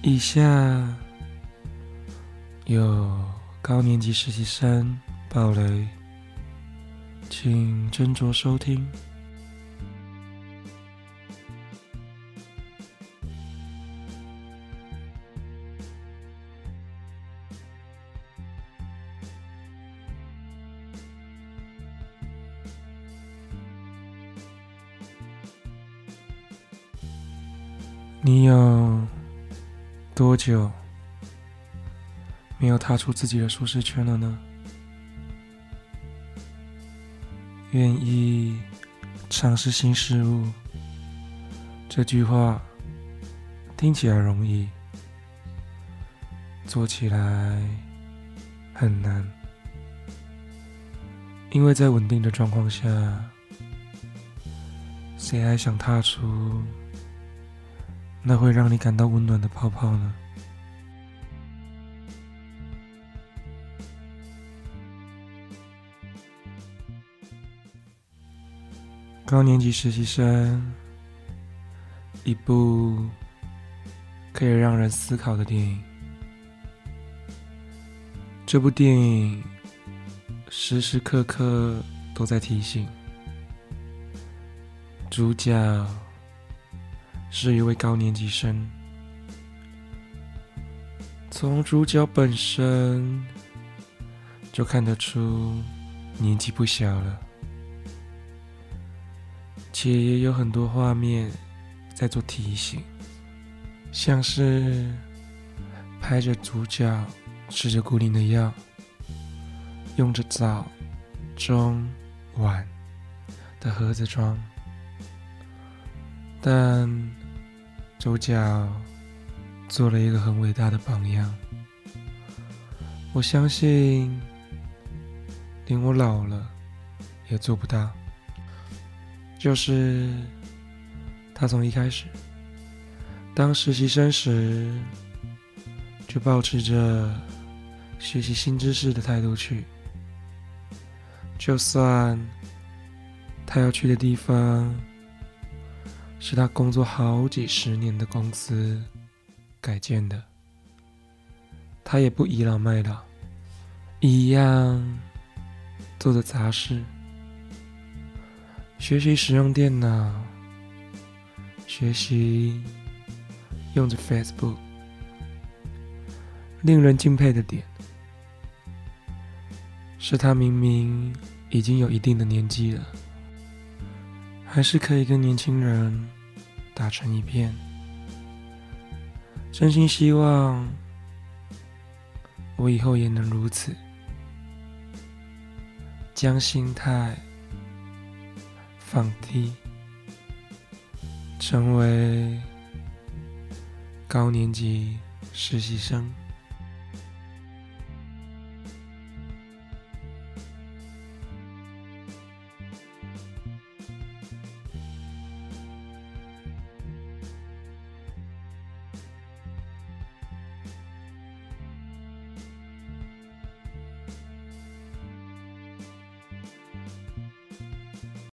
以下有高年级实习生暴雷，请斟酌收听。你有多久没有踏出自己的舒适圈了呢？愿意尝试新事物，这句话听起来容易，做起来很难，因为在稳定的状况下，谁还想踏出？那会让你感到温暖的泡泡呢？高年级实习生，一部可以让人思考的电影。这部电影时时刻刻都在提醒主角。是一位高年级生，从主角本身就看得出年纪不小了，且也有很多画面在做提醒，像是拍着主角吃着固定的药，用着早、中、晚的盒子装。但主角做了一个很伟大的榜样，我相信连我老了也做不到。就是他从一开始当实习生时，就保持着学习新知识的态度去，就算他要去的地方。是他工作好几十年的公司改建的，他也不倚老卖老，一样做着杂事，学习使用电脑，学习用着 Facebook。令人敬佩的点是他明明已经有一定的年纪了。还是可以跟年轻人打成一片。真心希望我以后也能如此，将心态放低，成为高年级实习生。